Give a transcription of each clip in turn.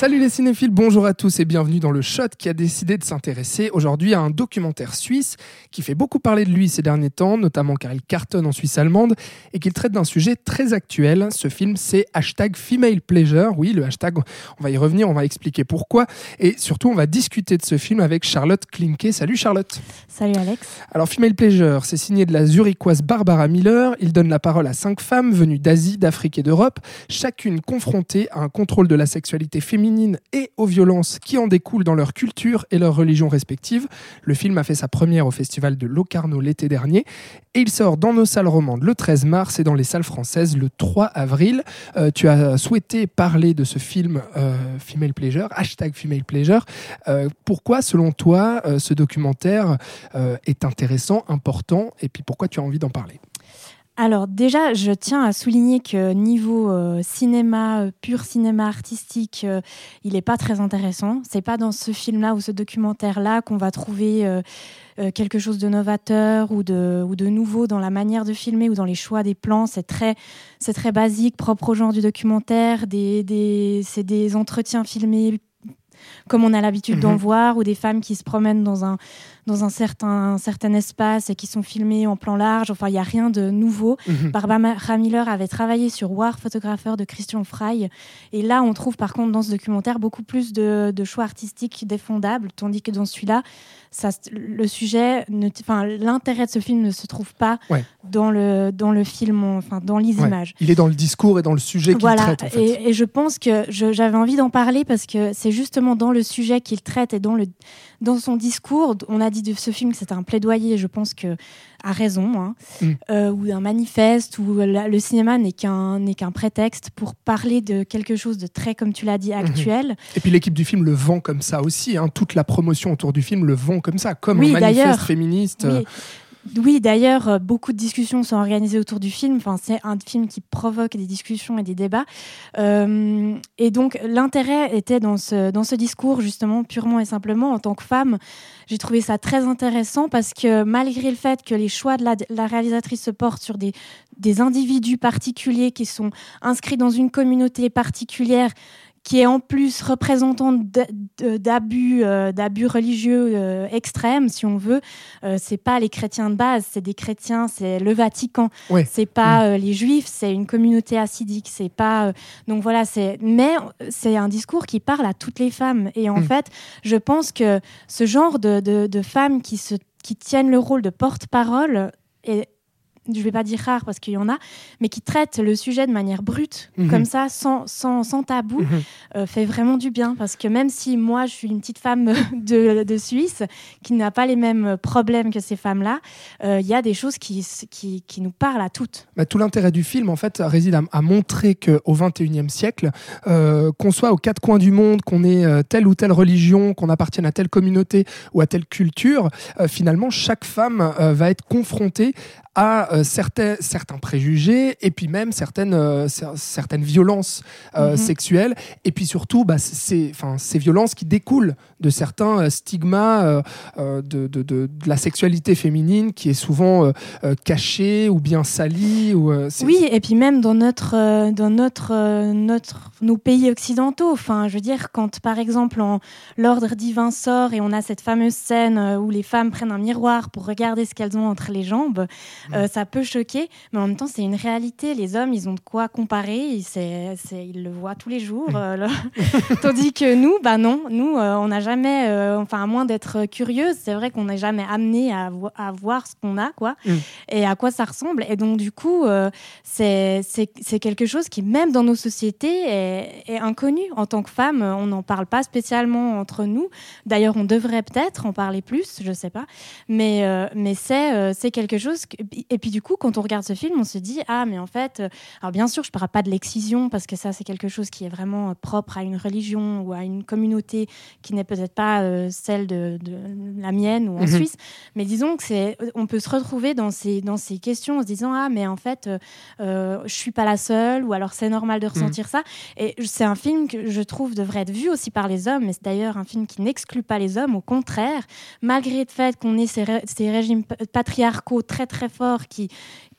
Salut les cinéphiles, bonjour à tous et bienvenue dans le Shot qui a décidé de s'intéresser aujourd'hui à un documentaire suisse qui fait beaucoup parler de lui ces derniers temps, notamment car il cartonne en Suisse allemande et qu'il traite d'un sujet très actuel. Ce film c'est hashtag Female Pleasure, oui le hashtag, on va y revenir, on va expliquer pourquoi. Et surtout on va discuter de ce film avec Charlotte Klinke. Salut Charlotte. Salut Alex. Alors Female Pleasure, c'est signé de la zurichoise Barbara Miller, il donne la parole à cinq femmes venues d'Asie, d'Afrique et d'Europe, chacune confrontée à un contrôle de la sexualité féminine et aux violences qui en découlent dans leur culture et leur religion respectives. Le film a fait sa première au festival de Locarno l'été dernier et il sort dans nos salles romandes le 13 mars et dans les salles françaises le 3 avril. Euh, tu as souhaité parler de ce film euh, Female Pleasure, hashtag Female Pleasure. Euh, pourquoi, selon toi, ce documentaire est intéressant, important et puis pourquoi tu as envie d'en parler? Alors déjà, je tiens à souligner que niveau euh, cinéma, euh, pur cinéma artistique, euh, il n'est pas très intéressant. C'est pas dans ce film-là ou ce documentaire-là qu'on va trouver quelque chose de novateur ou de, ou de nouveau dans la manière de filmer ou dans les choix des plans. C'est très, basique, propre au genre du documentaire. C'est des entretiens filmés comme on a l'habitude d'en mhm. voir, ou des femmes qui se promènent dans un, dans un certain, certain espace et qui sont filmées en plan large. Enfin, il n'y a rien de nouveau. Mhm. Barbara Miller avait travaillé sur War Photographer de Christian Frey. Et là, on trouve par contre dans ce documentaire beaucoup plus de, de choix artistiques défendables, tandis que dans celui-là, ça, le sujet, enfin, l'intérêt de ce film ne se trouve pas dans, le, dans le film, enfin, dans les images. Il est dans le discours et dans le sujet qu'il traite. En fait. et, et, je pense que j'avais envie d'en parler parce que c'est justement dans le sujet qu'il traite et dans, le, dans son discours, on a dit de ce film que c'était un plaidoyer, je pense que a raison, hein, mm. euh, ou un manifeste, où le cinéma n'est qu'un qu'un prétexte pour parler de quelque chose de très, comme tu l'as dit, mhm. actuel. Et puis l'équipe du film le vend comme ça aussi. Hein, toute la promotion autour du film le vend comme ça, comme un manifeste féministe. Oui. Oui, d'ailleurs, euh, beaucoup de discussions sont organisées autour du film. Enfin, c'est un film qui provoque des discussions et des débats. Euh, et donc, l'intérêt était dans ce, discours, justement, purement et simplement, en tant que femme. J'ai trouvé ça très intéressant parce que malgré le fait que les choix de la, la réalisatrice se portent sur des, des individus particuliers qui sont inscrits dans une communauté particulière, qui est en plus représentante d'abus euh, d'abus religieux euh, extrêmes si on veut euh, c'est pas les chrétiens de base c'est des chrétiens c'est le Vatican c'est pas mm. les juifs c'est une communauté assidique c'est pas donc voilà c'est mais c'est un discours qui parle à toutes les femmes et en mm. fait je pense que ce genre de, de, de femmes qui se qui tiennent le rôle de porte-parole est je vais pas dire rare parce qu'il y en a, mais qui traite le sujet de manière brute, mhm. comme ça, sans, sans, sans tabou, mhm. euh, fait vraiment du bien. Parce que même si moi, je suis une petite femme de, de Suisse qui n'a pas les mêmes problèmes que ces femmes-là, euh, il y a des choses qui, qui, qui, nous parlent à toutes. Bah, tout l'intérêt du film, en fait, réside à, montrer qu'au XXIe siècle, euh, qu'on soit aux quatre coins du monde, qu'on ait telle ou telle religion, qu'on appartienne à telle communauté ou à telle culture, finalement, chaque femme va être confrontée à euh, certains, certains préjugés et puis même certaines, euh, certaines violences euh, mhm. sexuelles et puis surtout bah, ces, ces violences qui découlent de certains stigmas de, de, de, la sexualité féminine qui est souvent cachée ou bien salie. Ou, oui, et puis même dans, notre, dans notre, notre, nos pays occidentaux. Enfin, je veux dire, quand par exemple l'ordre divin sort et on a cette fameuse scène où les femmes prennent un miroir pour regarder ce qu'elles ont entre les jambes, euh, ça peut choquer, mais en même temps, c'est une réalité. Les hommes, ils ont de quoi comparer. Ils, ils le voient tous les jours. Euh, Tandis que nous, bah non, nous, euh, on n'a jamais, enfin, à moins d'être curieuse, c'est vrai qu'on n'est jamais amené à, à, voir ce qu'on a, quoi, mm. et à quoi ça ressemble. Et donc, du coup, c'est quelque chose qui, même dans nos sociétés, est, est inconnu. En tant que femme, on n'en parle pas spécialement entre nous. D'ailleurs, on devrait peut-être en parler plus, je sais pas. Mais, mais c'est quelque chose. Que, et puis puis du coup, quand on regarde ce film, on se dit ah mais en fait, alors bien sûr, je parle pas de l'excision parce que ça c'est quelque chose qui est vraiment propre à une religion ou à une communauté qui n'est peut-être pas celle de, la mienne ou en mhm. Suisse, mais disons que c'est, on peut se retrouver dans ces dans ces questions en se disant ah mais en fait, je suis pas la seule ou alors c'est normal de mhm. ressentir ça. Et c'est un film que je trouve devrait être vu aussi par les hommes, mais c'est d'ailleurs un film qui n'exclut pas les hommes, au contraire, malgré le fait qu'on ait ces, ces, régimes patriarcaux très très forts qui,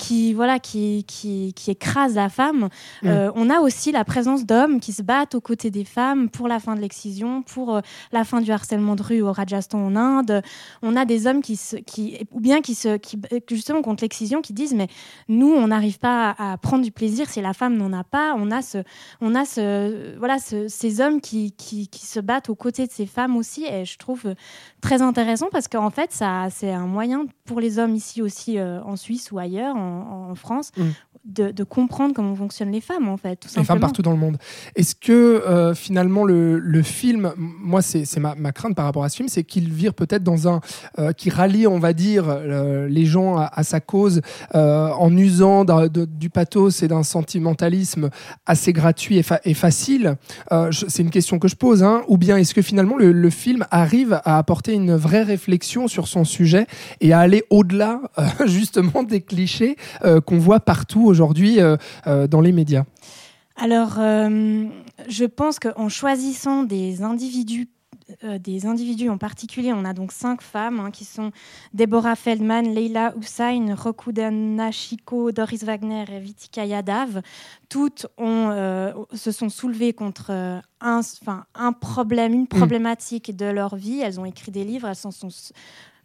qui voilà qui, qui, qui écrase la femme. Mm. Euh, on a aussi la présence d'hommes qui se battent aux côtés des femmes pour la fin de l'excision, pour euh, la fin du harcèlement de rue au Rajasthan en Inde. On a des hommes qui, se, qui ou bien qui se qui justement contre l'excision qui disent mais nous on n'arrive pas à, prendre du plaisir si la femme n'en a pas. On a ce on a ce voilà ces hommes qui, qui, qui se battent aux côtés de ces femmes aussi et je trouve très intéressant parce qu'en fait ça c'est un moyen pour les hommes ici aussi euh, en Suisse ou ailleurs en, France mm de, comprendre comment fonctionnent les femmes, en fait. Tout les femmes partout dans le monde. Est-ce que euh, finalement le, film, moi c'est ma, ma, crainte par rapport à ce film, c'est qu'il vire peut-être dans un euh, qui rallie, on va dire, euh, les gens à, sa cause en usant du pathos et d'un sentimentalisme assez gratuit et, et facile. c'est une question que je pose, hein. ou bien est-ce que finalement le, le, film arrive à apporter une vraie réflexion sur son sujet et à aller au-delà justement des clichés qu'on voit partout aujourd'hui euh, euh, dans les médias Alors, euh, je pense qu'en choisissant des individus des individus en particulier. On a donc cinq femmes hein, qui sont Deborah Feldman, Leila Hussein, Rokudana Chico, Doris Wagner et Vitika Yadav. Toutes ont, se sont soulevées contre un, un problème, une mm. problématique de leur vie. Elles ont écrit des livres, elles s'en sont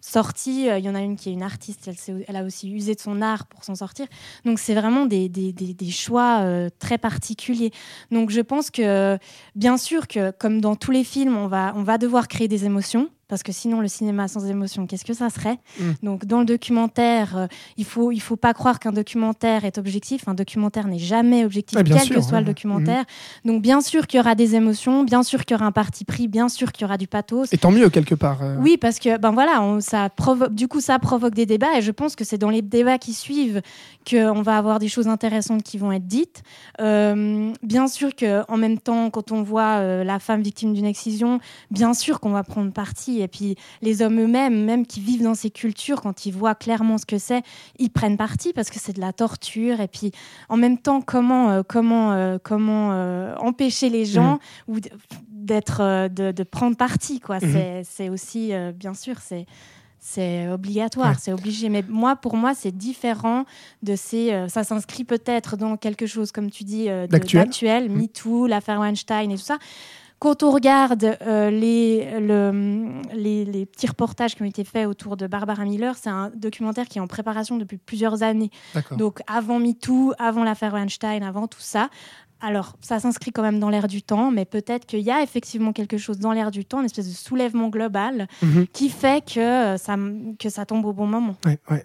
sortie. Euh, il y en a une qui est une artiste, elle, elle a aussi usé de son art pour s'en sortir. Donc c'est vraiment des, des, des, choix euh, très particuliers. Donc je pense que bien sûr que comme dans tous les films, on va, on va devoir créer des émotions parce que sinon le cinéma sans émotion, qu'est-ce que ça serait mm. Donc dans le documentaire, euh, il faut il faut pas croire qu'un documentaire est objectif. Un documentaire n'est jamais objectif, quel que soit le documentaire. Donc bien sûr qu'il y aura des émotions, bien sûr qu'il y aura un parti pris, bien sûr qu'il y aura du pathos. Et tant mieux quelque part. Euh. Oui, parce que ben voilà, on, ça provoque, du coup ça provoque des débats et je pense que c'est dans les débats qui suivent qu'on va avoir des choses intéressantes qui vont être dites. Euh, bien sûr que en même temps, quand on voit la femme victime d'une excision, bien sûr qu'on va prendre parti et puis les hommes eux-mêmes, même qui vivent dans ces cultures, quand ils voient clairement ce que c'est, ils prennent parti parce que c'est de la torture. Et puis en même temps, comment, euh, comment, euh, comment euh, empêcher les gens mmh. ou d'être, de, prendre parti quoi. Mmh. C'est aussi, bien sûr, c'est c'est obligatoire, c'est obligé. Mais moi, pour moi, c'est différent de ces. ça s'inscrit peut-être dans quelque chose, comme tu dis, d'actuel, mmh. MeToo, l'affaire Weinstein et tout ça. Quand on regarde euh, les, les, petits reportages qui ont été faits autour de Barbara Miller, c'est un documentaire qui est en préparation depuis plusieurs années. Donc avant MeToo, avant l'affaire Weinstein, avant tout ça. Alors, ça s'inscrit quand même dans l'air du temps, mais peut-être qu'il y a effectivement quelque chose dans l'air du temps, une espèce de soulèvement global mhm. qui fait que euh, ça, que ça tombe au bon moment.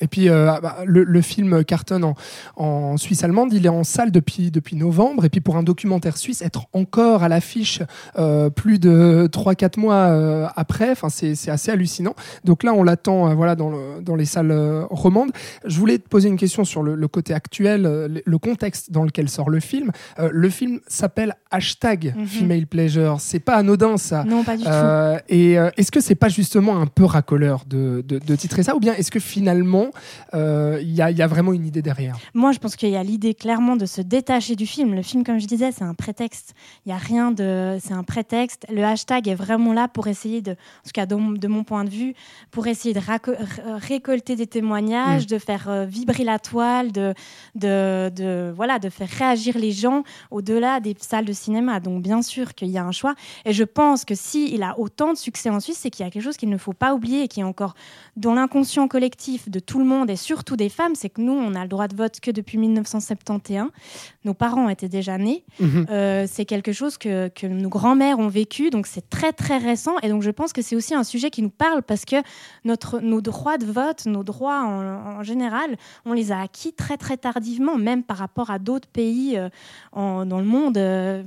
Et puis, euh, ah bah, le, film cartonne en, en, Suisse allemande, il est en salle depuis, depuis novembre, et puis pour un documentaire suisse, être encore à l'affiche euh, plus de 3-4 mois après, c'est assez hallucinant. Donc là, on l'attend voilà, dans, le, dans les salles romandes. Je voulais te poser une question sur le, le côté actuel, le, contexte dans lequel sort le film le film s'appelle hashtag mhm. female pleasure. C'est pas anodin ça. Non, pas du euh, tout. Et euh, est-ce que c'est pas justement un peu racoleur de, de, titrer ça? Ou bien est-ce que finalement euh, il y, a, y, a, vraiment une idée derrière? Moi, je pense qu'il y a l'idée clairement de se détacher du film. Le film, comme je disais, c'est un prétexte. Il y a rien de, c'est un prétexte. Le hashtag est vraiment là pour essayer de, en tout cas de, mon point de vue, pour essayer de récolter des témoignages, mm. de faire vibrer la toile, de, de, de, voilà, de faire réagir les gens au-delà des salles de cinéma. Donc bien sûr qu'il y a un choix. Et je pense que s'il a autant de succès en Suisse, c'est qu'il y a quelque chose qu'il ne faut pas oublier et qui est encore dans l'inconscient collectif de tout le monde et surtout des femmes, c'est que nous, on a le droit de vote que depuis 1971. Nos parents étaient déjà nés. Mhm. Euh, c'est quelque chose que, que nos grands-mères ont vécu. Donc c'est très très récent. Et donc je pense que c'est aussi un sujet qui nous parle parce que notre, nos droits de vote, nos droits en, général, on les a acquis très très tardivement, même par rapport à d'autres pays euh, en, dans le monde. Euh,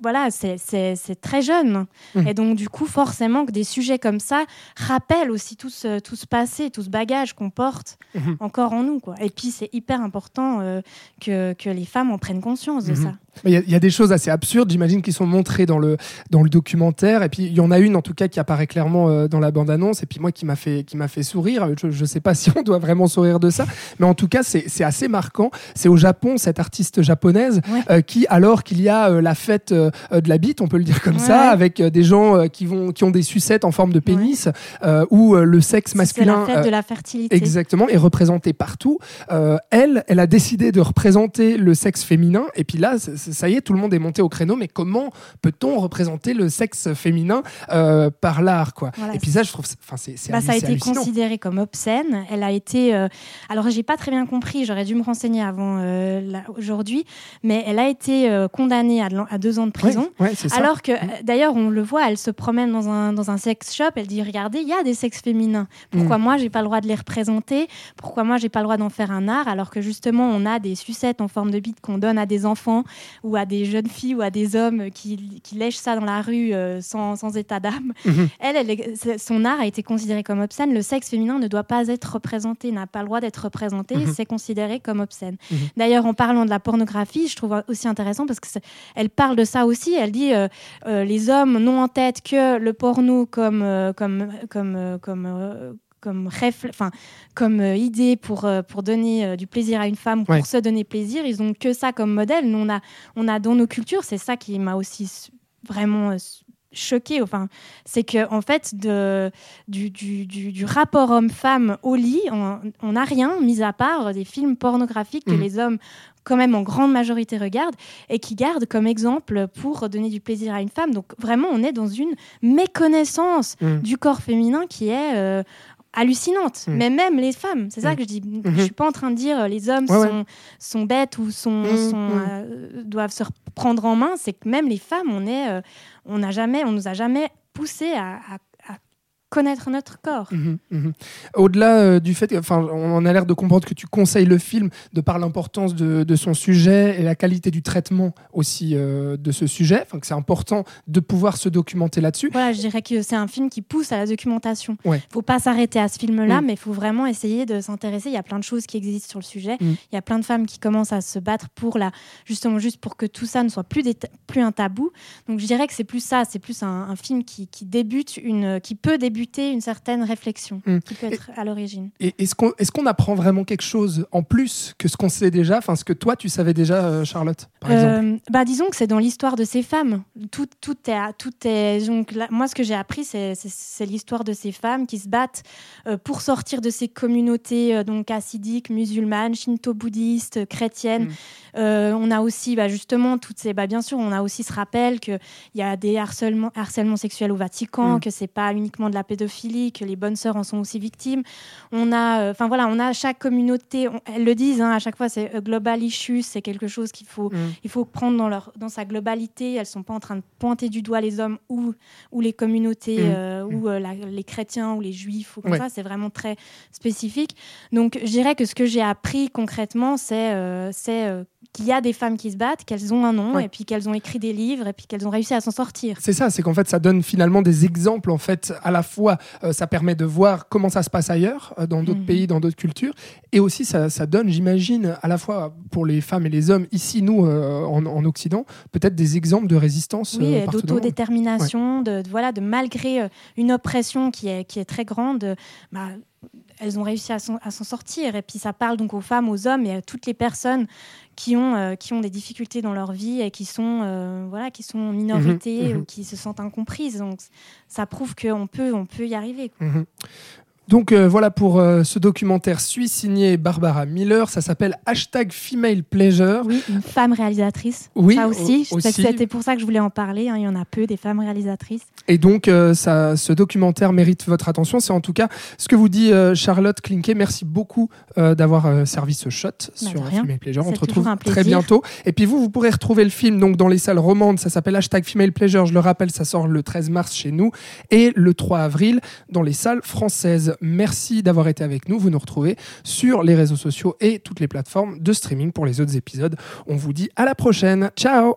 voilà, c'est très jeune. Mhm. Et donc, du coup, forcément, que des sujets comme ça rappellent aussi tout ce, tout ce passé, tout ce bagage qu'on porte Mhm. encore en nous. Quoi. Et puis, c'est hyper important euh, que, que les femmes en prennent conscience de Mhm. ça. Il y, a- il y a des choses assez absurdes, j'imagine, qui sont montrées dans le, dans le documentaire. Et puis, il y en a une, en tout cas, qui apparaît clairement euh, dans la bande-annonce. Et puis, moi, qui m'a fait, qui m'a fait sourire. Je ne sais pas si on doit vraiment sourire de ça. Mais en tout cas, c'est c'est assez marquant. C'est au Japon, cette artiste japonaise, Ouais. euh, qui, alors qu'il y a euh, la fête euh, de la bite, on peut le dire comme Ouais. ça, avec des gens qui, vont, qui ont des sucettes en forme de pénis, euh, où le sexe C'est masculin. la fête de la fertilité. Exactement, est représenté partout. Elle, elle a décidé de représenter le sexe féminin. Et puis là, ça y est, tout le monde est monté au créneau. Mais comment peut-on représenter le sexe féminin euh, par l'art, quoi? Voilà, Et puis ça, je trouve, enfin, c'est Bah, ça a été considéré comme obscène. Elle a été. euh, Alors, j'ai pas très bien compris. J'aurais dû me renseigner avant euh, aujourd'hui, mais elle a été euh, condamnée à, de l'an- à deux ans de Ouais, prison. ouais, c'est ça. Alors que, euh, d'ailleurs, on le voit, elle se promène dans un, dans un sex shop, elle dit Regardez, il y a des sexes féminins. Pourquoi Mm. moi, j'ai pas le droit de les représenter? Pourquoi moi, j'ai pas le droit d'en faire un art Alors que justement, on a des sucettes en forme de bite qu'on donne à des enfants ou à des jeunes filles ou à des hommes qui, qui lèchent ça dans la rue euh, sans, sans état d'âme. Mhm. Elle, son art a été considéré comme obscène. Le sexe féminin ne doit pas être représenté, n'a pas le droit d'être représenté. Mhm. C'est considéré comme obscène. Mhm. D'ailleurs, en parlant de la pornographie, je trouve aussi intéressant parce que c'est- elle parle de ça aussi. Elle dit euh, euh, les hommes n'ont en tête que le porno comme euh, comme comme comme comme, enfin, comme euh, idée pour, euh, pour donner euh, du plaisir à une femme, pour Ouais. se donner plaisir, ils ont que ça comme modèle. Nous, on a, on a dans nos cultures, c'est ça qui m'a aussi vraiment choquée. Enfin, c'est que en fait, de, du, du, du, du rapport homme-femme au lit, on n'a rien, mis à part des films pornographiques que Mhm. les hommes quand même en grande majorité regardent et qui gardent comme exemple pour donner du plaisir à une femme. Donc vraiment, on est dans une méconnaissance Mhm. du corps féminin qui est euh, hallucinante. Mhm. Mais même les femmes, c'est ça Mhm. que je dis. Je suis pas en train de dire euh, les hommes Ouais, ouais. sont, bêtes ou sont, sont, euh, doivent se reprendre en main. C'est que même les femmes, on est, euh, on n'a jamais, on nous a jamais poussé à- à connaître notre corps. Mhm, mhm. Au-delà euh, du fait, enfin, on a l'air de comprendre que tu conseilles le film de par l'importance de, de son sujet et la qualité du traitement aussi euh, de ce sujet. Enfin, que c'est important de pouvoir se documenter là-dessus. Voilà, je dirais que c'est un film qui pousse à la documentation. Ouais. faut pas s'arrêter à ce film-là, Mm. mais il faut vraiment essayer de s'intéresser. Il y a plein de choses qui existent sur le sujet. Mm. Il y a plein de femmes qui commencent à se battre pour la, justement juste pour que tout ça ne soit plus, des ta- plus un tabou. Donc je dirais que c'est plus ça, c'est plus un, un film qui, qui débute une, qui peut débuter une certaine réflexion, Mm. qui peut être à l'origine. Et est-ce qu'on est qu'on apprend vraiment quelque chose en plus que ce qu'on sait déjà, enfin ce que toi tu savais déjà, euh, Charlotte, par exemple? Euh, bah, disons que c'est dans l'histoire de ces femmes. Tout, tout est, tout est. Donc, là, moi, ce que j'ai appris, c'est, l'histoire de ces femmes qui se battent euh, pour sortir de ces communautés donc hassidiques, musulmanes, shinto-bouddhistes, chrétiennes. Mm. Euh, on a aussi, bah, justement, toutes ces. Bah, bien sûr, on a aussi ce rappel qu'il y a des harcèlements, harcèlements sexuels au Vatican, Mm. que c'est pas uniquement de la pédophilie, que les bonnes sœurs en sont aussi victimes. On a, euh, enfin voilà, on a chaque communauté. on- elles le disent hein, à chaque fois, c'est euh, global issue, c'est quelque chose qu'il faut Mm. il faut prendre dans, leur, dans sa globalité. Elles sont pas en train de pointer du doigt les hommes ou, ou les communautés, Mm. euh, ou la- les chrétiens ou les juifs. Ou comme Ouais. ça, c'est vraiment très spécifique. Donc, je dirais que ce que j'ai appris concrètement, c'est c'est, qu'il y a des femmes qui se battent, qu'elles ont un nom, Ouais. et puis qu'elles ont écrit des livres, et puis qu'elles ont réussi à s'en sortir. C'est ça, c'est qu'en fait, ça donne finalement des exemples. En fait, à la fois, euh, ça permet de voir comment ça se passe ailleurs, euh, dans d'autres Mhm. pays, dans d'autres cultures, et aussi ça, ça donne, j'imagine, à la fois pour les femmes et les hommes ici, nous, euh, en, en Occident, peut-être des exemples de résistance. Oui, d'autodétermination, de, de- voilà, de malgré une oppression qui est, qui est très grande, bah, elles ont réussi à s'en sortir. Et puis ça parle donc aux femmes, aux hommes et à toutes les personnes qui ont, euh, qui ont des difficultés dans leur vie et qui sont, euh, voilà, qui sont en minorité Mhm, mhm. ou qui se sentent incomprises. Donc ça prouve qu'on peut, on peut y arriver. quoi. Donc euh, voilà pour euh, ce documentaire suisse signé Barbara Miller. Ça s'appelle Hashtag Female Pleasure. Oui, une femme réalisatrice. Oui, ça aussi. aussi. C'était pour ça que je voulais en parler. hein. Il y en a peu des femmes réalisatrices. Et donc, euh, ça, ce documentaire mérite votre attention. C'est en tout cas ce que vous dit Charlotte Klinke. Merci beaucoup d'avoir servi ce shot sur de rien. Female Pleasure. On se retrouve très bientôt. Et puis vous, vous pourrez retrouver le film donc dans les salles romandes. Ça s'appelle Hashtag Female Pleasure. Je le rappelle, ça sort le 13 mars chez nous et le 3 avril dans les salles françaises. Merci d'avoir été avec nous. Vous nous retrouvez sur les réseaux sociaux et toutes les plateformes de streaming pour les autres épisodes. On vous dit à la prochaine. Ciao